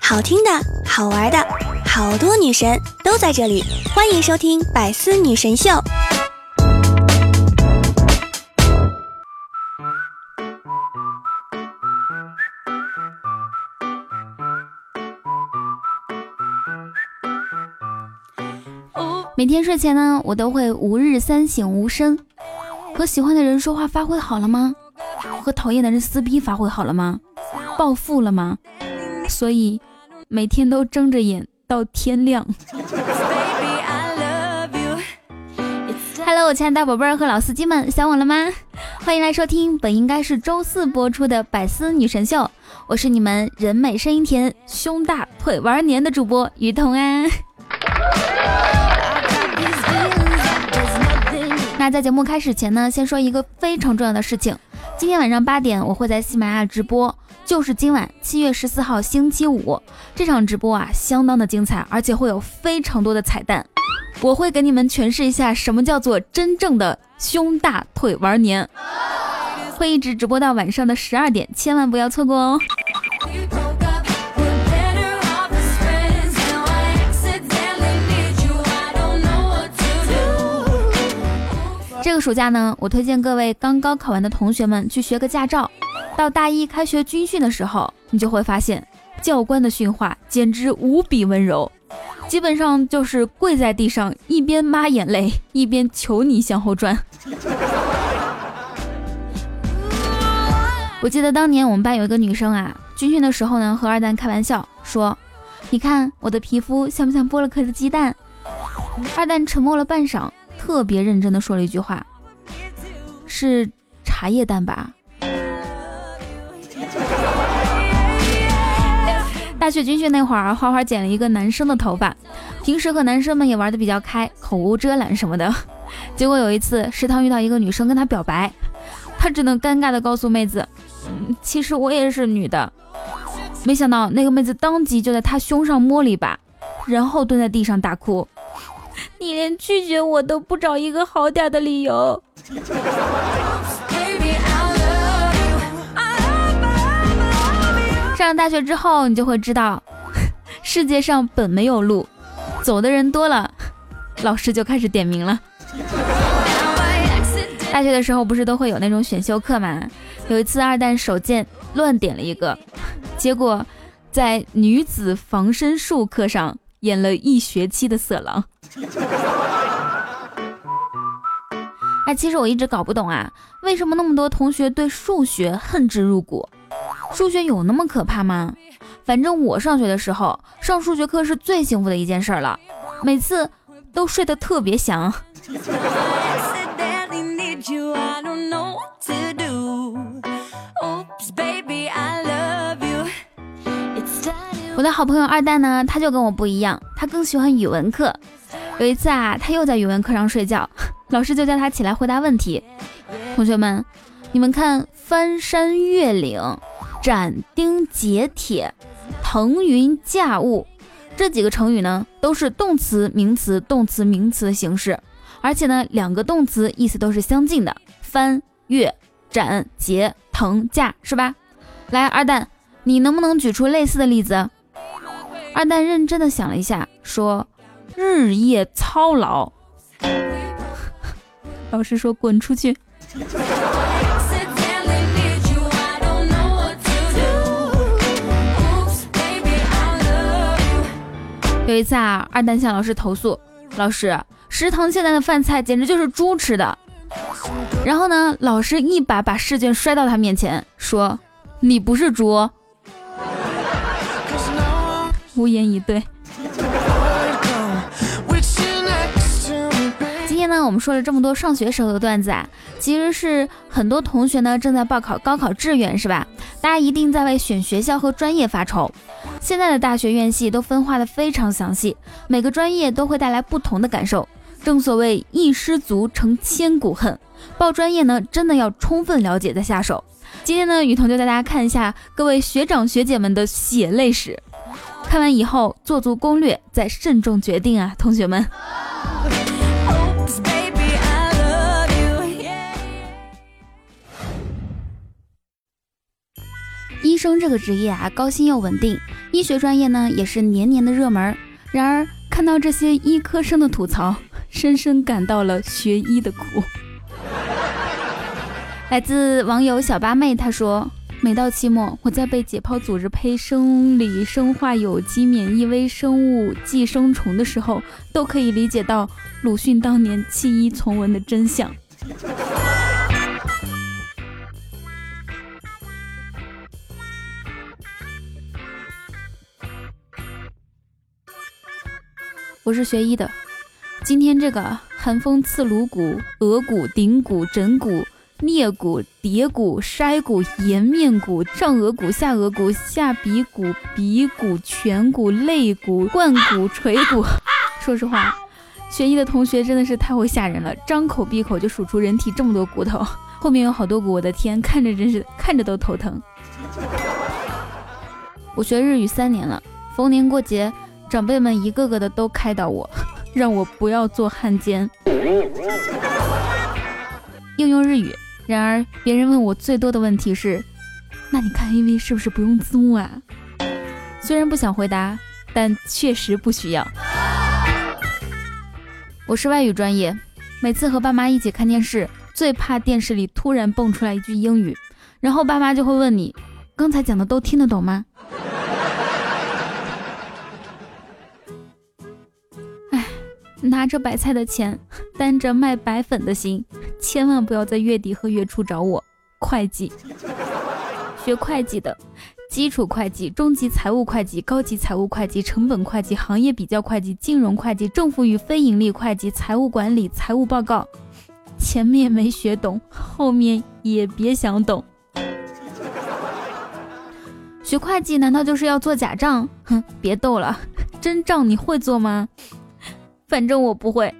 好听的，好玩的，好多女神都在这里，欢迎收听《百思女神秀》。每天睡前呢，我都会吾日三省吾身：和喜欢的人说话发挥好了吗？和讨厌的人撕逼发挥好了吗？暴富了吗？所以每天都睁着眼到天亮。Hello，我亲爱的宝贝儿和老司机们，想我了吗？欢迎来收听本应该是周四播出的百思女神秀，我是你们人美声音甜、胸大腿玩黏的主播于彤啊。那在节目开始前呢，先说一个非常重要的事情。今天晚上八点，我会在喜马拉雅直播，就是今晚七月十四号星期五这场直播啊，相当的精彩，而且会有非常多的彩蛋。我会给你们诠释一下什么叫做真正的胸大腿玩年，会一直直播到晚上的十二点，千万不要错过哦。这个暑假呢，我推荐各位刚高考完的同学们去学个驾照。到大一开学军训的时候，你就会发现教官的训话简直无比温柔，基本上就是跪在地上，一边抹眼泪，一边求你向后转。我记得当年我们班有一个女生啊，军训的时候呢，和二蛋开玩笑说：“你看我的皮肤像不像剥了壳的鸡蛋？”二蛋沉默了半晌。特别认真的说了一句话，是茶叶蛋吧？大学军训那会儿，花花剪了一个男生的头发，平时和男生们也玩的比较开，口无遮拦什么的。结果有一次食堂遇到一个女生跟他表白，他只能尴尬的告诉妹子，其实我也是女的。没想到那个妹子当即就在他胸上摸了一把，然后蹲在地上大哭。你连拒绝我都不找一个好点的理由。上了大学之后，你就会知道，世界上本没有路，走的人多了，老师就开始点名了。大学的时候不是都会有那种选修课吗？有一次二蛋手贱乱点了一个，结果在女子防身术课上演了一学期的色狼。哎，其实我一直搞不懂啊，为什么那么多同学对数学恨之入骨？数学有那么可怕吗？反正我上学的时候，上数学课是最幸福的一件事了，每次都睡得特别香。我的好朋友二蛋呢，他就跟我不一样，他更喜欢语文课。有一次啊，他又在语文课上睡觉，老师就叫他起来回答问题。同学们，你们看，翻山越岭、斩钉截铁、腾云驾雾这几个成语呢，都是动词、名词、动词、名词的形式，而且呢，两个动词意思都是相近的，翻、越、斩、截、腾、驾，是吧？来，二蛋，你能不能举出类似的例子？二蛋认真的想了一下，说。日夜操劳，老师说滚出去。有一次啊，二蛋向老师投诉，老师，食堂现在的饭菜简直就是猪吃的。然后呢，老师一把把试卷摔到他面前，说：“你不是猪。”无言以对。我们说了这么多上学时候的段子啊，其实是很多同学呢正在报考高考志愿，是吧？大家一定在为选学校和专业发愁。现在的大学院系都分化的非常详细，每个专业都会带来不同的感受。正所谓一失足成千古恨，报专业呢真的要充分了解再下手。今天呢，雨桐就带大家看一下各位学长学姐们的血泪史，看完以后做足攻略，再慎重决定啊，同学们。医生这个职业啊，高薪又稳定，医学专业呢也是年年的热门。然而看到这些医科生的吐槽，深深感到了学医的苦。来自网友小八妹，她说：“每到期末，我在背解剖组织胚、生理、生化、有机、免疫、微生物、寄生虫的时候，都可以理解到鲁迅当年弃医从文的真相。”我是学医的，今天这个寒风刺颅骨、额骨、顶骨、枕骨、颞骨、蝶骨、筛骨、颜面骨、上颚骨、下颚骨、下鼻骨、鼻骨、颧骨、肋骨、冠骨、垂骨。说实话，学医的同学真的是太会吓人了，张口闭口就数出人体这么多骨头，后面有好多骨，我的天，看着真是看着都头疼。我学日语三年了，逢年过节。长辈们一个个的都开导我，让我不要做汉奸，应用日语。然而，别人问我最多的问题是：那你看 AV 是不是不用字幕啊？虽然不想回答，但确实不需要。我是外语专业，每次和爸妈一起看电视，最怕电视里突然蹦出来一句英语，然后爸妈就会问你：刚才讲的都听得懂吗？拿着白菜的钱，担着卖白粉的心，千万不要在月底和月初找我。会计，学会计的，基础会计、中级财务会计、高级财务会计、成本会计、行业比较会计、金融会计、政府与非盈利会计、财务管理、财务报告，前面没学懂，后面也别想懂。学会计难道就是要做假账？哼，别逗了，真账你会做吗？反正我不会。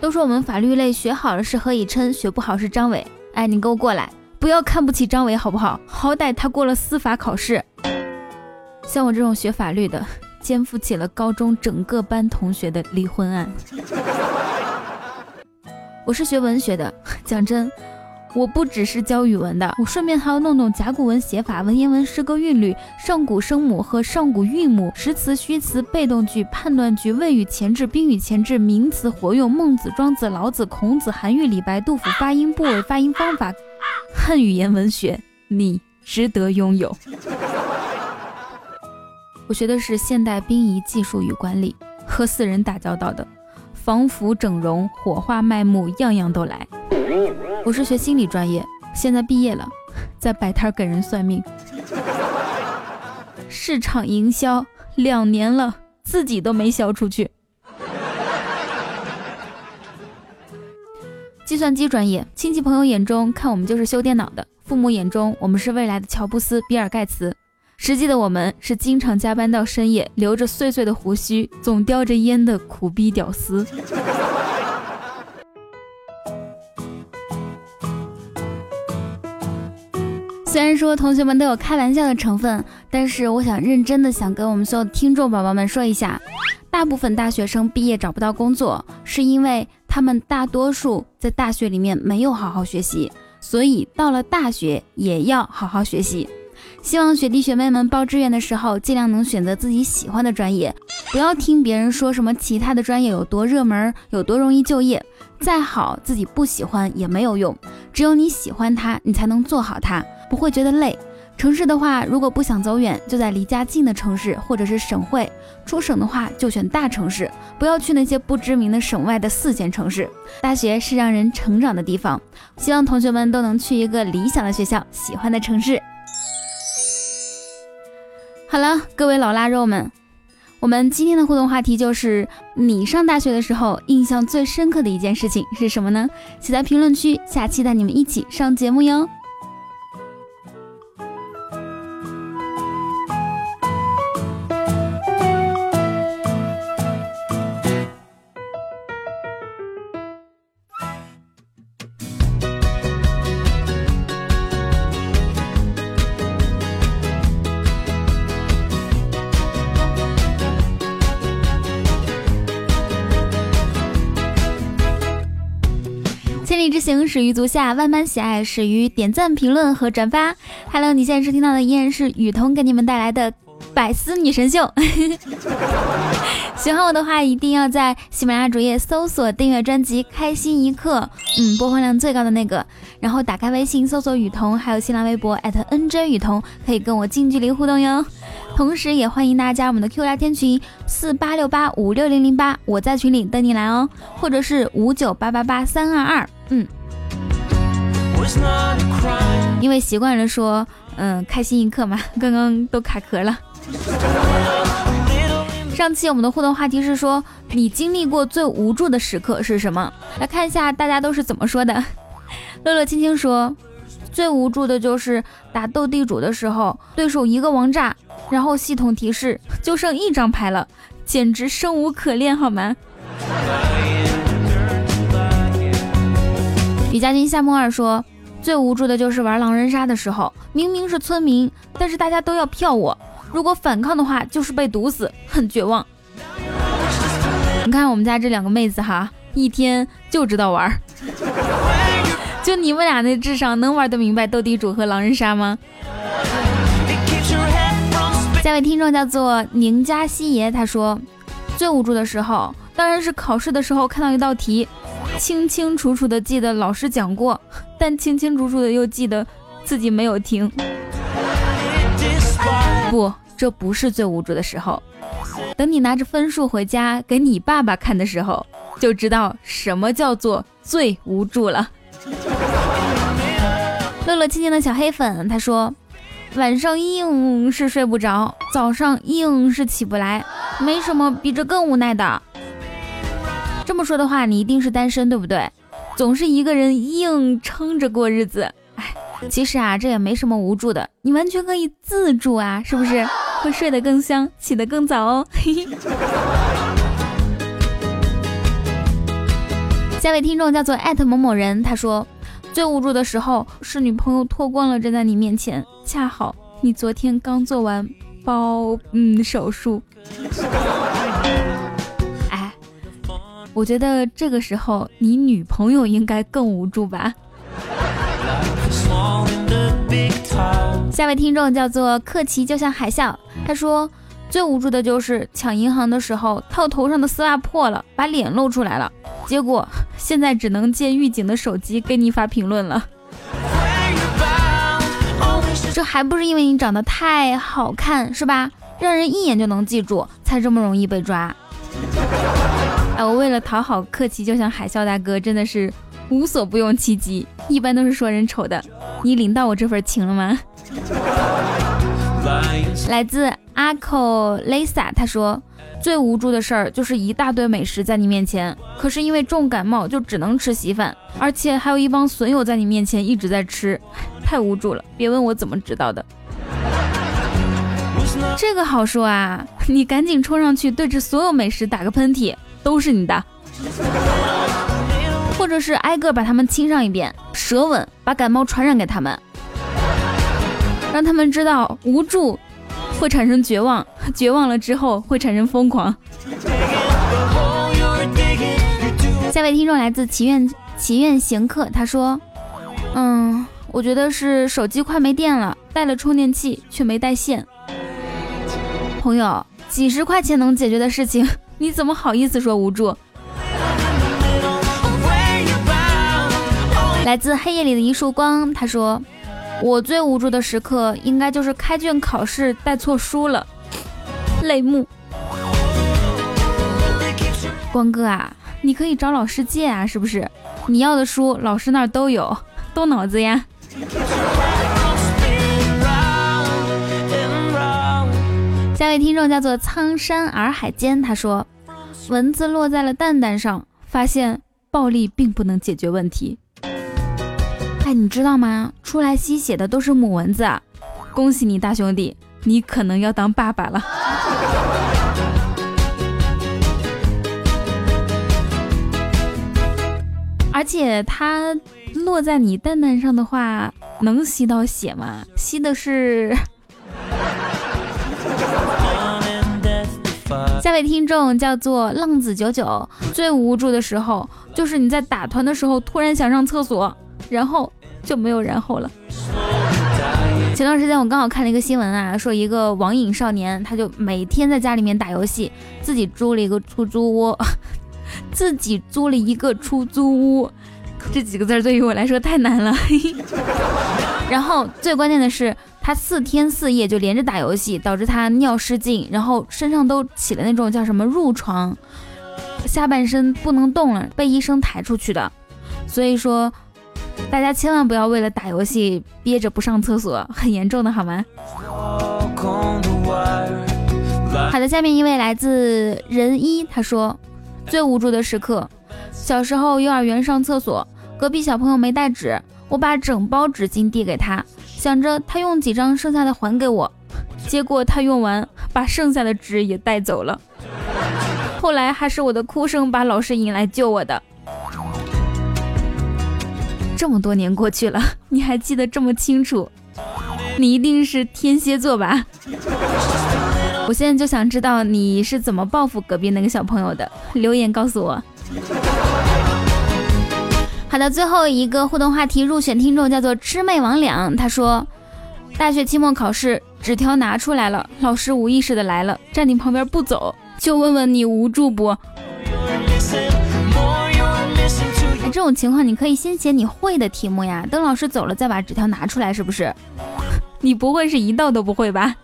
都说我们法律类学好了是何以琛，学不好是张伟。哎，你给我过来，不要看不起张伟好不好？好歹他过了司法考试。像我这种学法律的，肩负起了高中整个班同学的离婚案。我是学文学的，讲真。我不只是教语文的，我顺便还要弄懂甲骨文写法、文言文诗歌韵律、上古声母和上古韵母、实词、虚词、被动句、判断句、谓语前置、宾语前置、名词活用、孟子、庄子、老子、孔子、韩愈、李白、杜甫、发音部位、发音方法、汉语言文学，你值得拥有。我学的是现代殡仪技术与管理，和死人打交道的，防腐整容、火化卖木，样样都来。我是学心理专业，现在毕业了，在摆摊给人算命。市场营销两年了，自己都没销出去。计算机专业，亲戚朋友眼中看我们就是修电脑的，父母眼中我们是未来的乔布斯、比尔盖茨，实际的我们是经常加班到深夜，留着碎碎的胡须，总叼着烟的苦逼屌丝。虽然说同学们都有开玩笑的成分，但是我想认真的想跟我们所有的听众宝宝们说一下，大部分大学生毕业找不到工作，是因为他们大多数在大学里面没有好好学习，所以到了大学也要好好学习。希望学弟学妹们报志愿的时候，尽量能选择自己喜欢的专业，不要听别人说什么其他的专业有多热门，有多容易就业。再好，自己不喜欢也没有用，只有你喜欢它，你才能做好它，不会觉得累。城市的话，如果不想走远，就在离家近的城市或者是省会；出省的话，就选大城市，不要去那些不知名的省外的四线城市。大学是让人成长的地方，希望同学们都能去一个理想的学校，喜欢的城市。好了，各位老腊肉们。我们今天的互动话题就是：你上大学的时候印象最深刻的一件事情是什么呢？写在评论区，下期带你们一起上节目哟。始于足下，万般喜爱始于点赞、评论和转发。Hello，你现在收听到的依然是雨桐给你们带来的百思女神秀。喜欢我的话，一定要在喜马拉雅主页搜索订阅专辑《开心一刻》，嗯，播放量最高的那个。然后打开微信搜索雨桐，还有新浪微博 @nj 雨桐，可以跟我近距离互动哟。同时，也欢迎大家加我们的 Q 聊天群四八六八五六零零八，我在群里等你来哦，或者是五九八八八三二二，嗯。因为习惯了说，嗯，开心一刻嘛，刚刚都卡壳了。上期我们的互动话题是说，你经历过最无助的时刻是什么？来看一下大家都是怎么说的。乐乐青青说，最无助的就是打斗地主的时候，对手一个王炸。然后系统提示就剩一张牌了，简直生无可恋，好吗？李家军夏梦二说，最无助的就是玩狼人杀的时候，明明是村民，但是大家都要票我，如果反抗的话就是被毒死，很绝望。你看我们家这两个妹子哈，一天就知道玩，就你们俩那智商能玩得明白斗地主和狼人杀吗？下位听众叫做宁家西爷，他说最无助的时候，当然是考试的时候看到一道题，清清楚楚的记得老师讲过，但清清楚楚的又记得自己没有听。不，这不是最无助的时候。等你拿着分数回家给你爸爸看的时候，就知道什么叫做最无助了。乐乐亲亲的小黑粉，他说。晚上硬是睡不着，早上硬是起不来，没什么比这更无奈的。这么说的话，你一定是单身，对不对？总是一个人硬撑着过日子。哎，其实啊，这也没什么无助的，你完全可以自助啊，是不是？会睡得更香，起得更早哦。嘿嘿。下位听众叫做艾特某某人，他说。最无助的时候是女朋友脱光了站在你面前，恰好你昨天刚做完包嗯手术。我觉得这个时候你女朋友应该更无助吧。下位听众叫做克奇，就像海啸，他说最无助的就是抢银行的时候套头上的丝袜破了，把脸露出来了。结果现在只能借狱警的手机给你发评论了，这还不是因为你长得太好看是吧？让人一眼就能记住，才这么容易被抓。哎，我为了讨好客气，就像海啸大哥，真的是无所不用其极。一般都是说人丑的，你领到我这份情了吗？来自阿口 Lisa，他说。最无助的事儿就是一大堆美食在你面前，可是因为重感冒就只能吃稀饭，而且还有一帮损友在你面前一直在吃，太无助了。别问我怎么知道的，这个好说啊，你赶紧冲上去对着所有美食打个喷嚏，都是你的，或者是挨个把他们亲上一遍，舌吻把感冒传染给他们，让他们知道无助。会产生绝望，绝望了之后会产生疯狂。下位听众来自祈愿祈愿行客，他说：“嗯，我觉得是手机快没电了，带了充电器却没带线。”朋友，几十块钱能解决的事情，你怎么好意思说无助？来自黑夜里的一束光，他说。我最无助的时刻，应该就是开卷考试带错书了，泪目。光哥啊，你可以找老师借啊，是不是？你要的书，老师那儿都有，动脑子呀。下位听众叫做苍山洱海间，他说，蚊子落在了蛋蛋上，发现暴力并不能解决问题。哎，你知道吗？出来吸血的都是母蚊子啊！恭喜你，大兄弟，你可能要当爸爸了。而且它落在你蛋蛋上的话，能吸到血吗？吸的是。下位听众叫做浪子九九，最无助的时候就是你在打团的时候突然想上厕所，然后就没有然后了。前段时间我刚好看了一个新闻啊，说一个网瘾少年，他就每天在家里面打游戏，自己租了一个出租屋，自己租了一个出租屋，这几个字对于我来说太难了。然后最关键的是。他四天四夜就连着打游戏，导致他尿失禁，然后身上都起了那种叫什么褥疮，下半身不能动了，被医生抬出去的。所以说，大家千万不要为了打游戏憋着不上厕所，很严重的好吗？好的，下面一位来自仁一，他说最无助的时刻，小时候幼儿园上厕所，隔壁小朋友没带纸，我把整包纸巾递给他。想着他用几张剩下的还给我，结果他用完把剩下的纸也带走了。后来还是我的哭声把老师引来救我的。这么多年过去了，你还记得这么清楚？你一定是天蝎座吧？我现在就想知道你是怎么报复隔壁那个小朋友的，留言告诉我。好的，最后一个互动话题入选听众叫做魑魅魍魉，他说，大学期末考试纸条拿出来了，老师无意识的来了，站你旁边不走，就问问你无助不？这种情况你可以先写你会的题目呀，等老师走了再把纸条拿出来，是不是？你不会是一道都不会吧？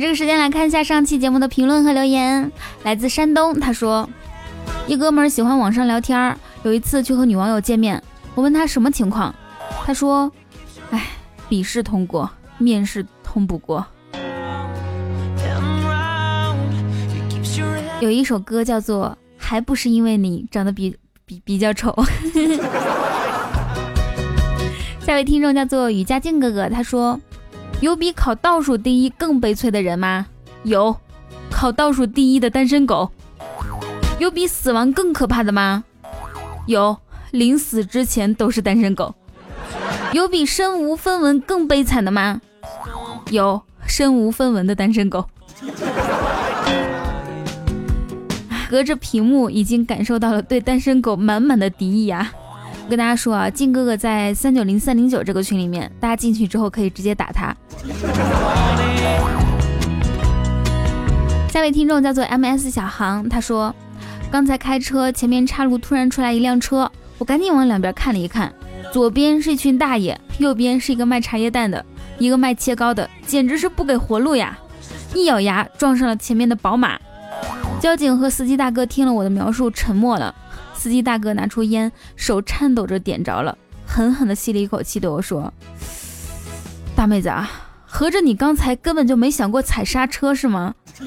这个时间来看一下上期节目的评论和留言。来自山东，他说：一哥们儿喜欢网上聊天儿，有一次去和女网友见面，我问他什么情况，他说：哎，笔试通过，面试通不过。有一首歌叫做《还不是因为你长得比比比较丑》。下位听众叫做雨佳静哥哥，他说。有比考倒数第一更悲催的人吗？有，考倒数第一的单身狗。有比死亡更可怕的吗？有，临死之前都是单身狗。有比身无分文更悲惨的吗？有，身无分文的单身狗。隔着屏幕已经感受到了对单身狗满满的敌意啊！我跟大家说啊，靖哥哥在三九零三零九这个群里面，大家进去之后可以直接打他。下位听众叫做 M S 小航，他说，刚才开车，前面岔路突然出来一辆车，我赶紧往两边看了一看，左边是一群大爷，右边是一个卖茶叶蛋的，一个卖切糕的，简直是不给活路呀！一咬牙撞上了前面的宝马。交警和司机大哥听了我的描述，沉默了。司机大哥拿出烟，手颤抖着点着了，狠狠地吸了一口气，对我说：“大妹子啊，合着你刚才根本就没想过踩刹车是吗？”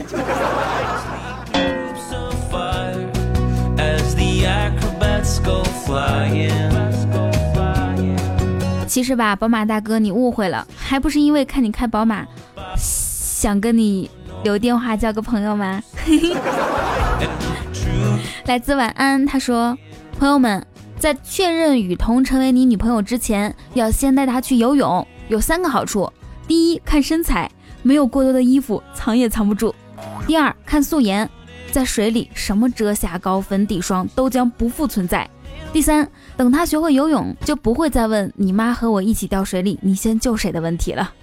其实吧，宝马大哥，你误会了，还不是因为看你开宝马，想跟你留电话交个朋友吗？来自晚安，他说：“朋友们，在确认雨桐成为你女朋友之前，要先带她去游泳，有三个好处：第一，看身材，没有过多的衣服藏也藏不住；第二，看素颜，在水里什么遮瑕膏、粉底霜都将不复存在；第三，等她学会游泳，就不会再问你妈和我一起掉水里，你先救谁的问题了。”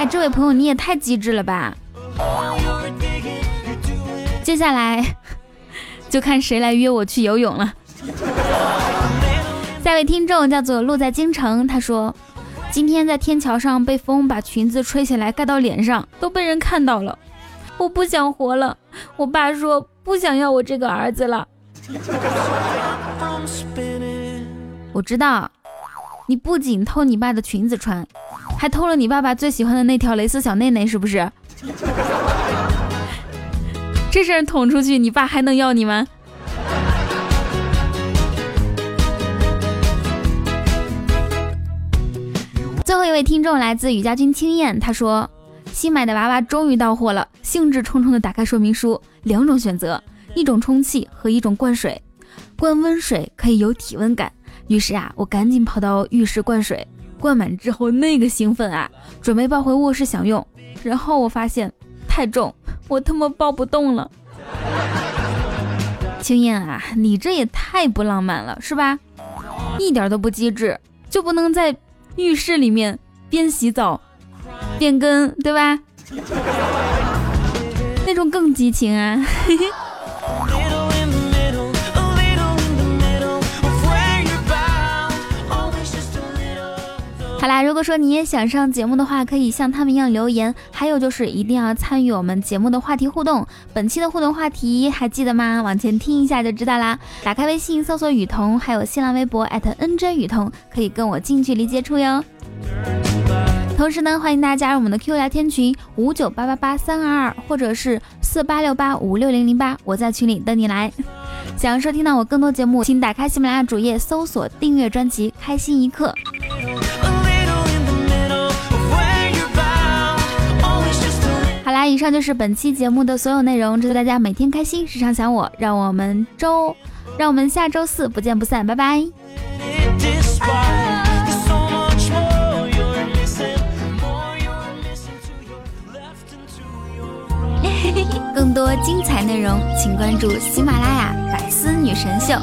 哎，这位朋友，你也太机智了吧！接下来 就看谁来约我去游泳了。下位听众叫做落在京城，他说今天在天桥上被风把裙子吹起来盖到脸上，都被人看到了。我不想活了，我爸说不想要我这个儿子了。我知道，你不仅偷你爸的裙子穿，还偷了你爸爸最喜欢的那条蕾丝小内内，是不是？这事儿捅出去，你爸还能要你吗？最后一位听众来自雨家军青燕，他说：“新买的娃娃终于到货了，兴致冲冲的打开说明书，两种选择，一种充气和一种灌水。灌温水可以有体温感，于是啊，我赶紧跑到浴室灌水。灌满之后那个兴奋啊，准备抱回卧室享用，然后我发现太重，我他妈抱不动了。青燕啊，你这也太不浪漫了，是吧？一点都不机智，就不能在浴室里面边洗澡边跟，对吧？那种更激情啊！好啦，如果说你也想上节目的话，可以像他们一样留言。还有就是一定要参与我们节目的话题互动。本期的互动话题还记得吗？往前听一下就知道啦。打开微信搜索雨桐，还有新浪微博 @NJ 雨桐，可以跟我近距离接触哟。同时呢，欢迎大家加入我们的 Q 聊天群五九八八八三二二，或者是四八六八五六零零八，我在群里等你来。想要收听到我更多节目，请打开喜马拉雅主页搜索订阅专辑《开心一刻》。啦，以上就是本期节目的所有内容。祝大家每天开心，时常想我。让我们周，让我们下周四不见不散，拜拜。更多精彩内容，请关注喜马拉雅《百思女神秀》。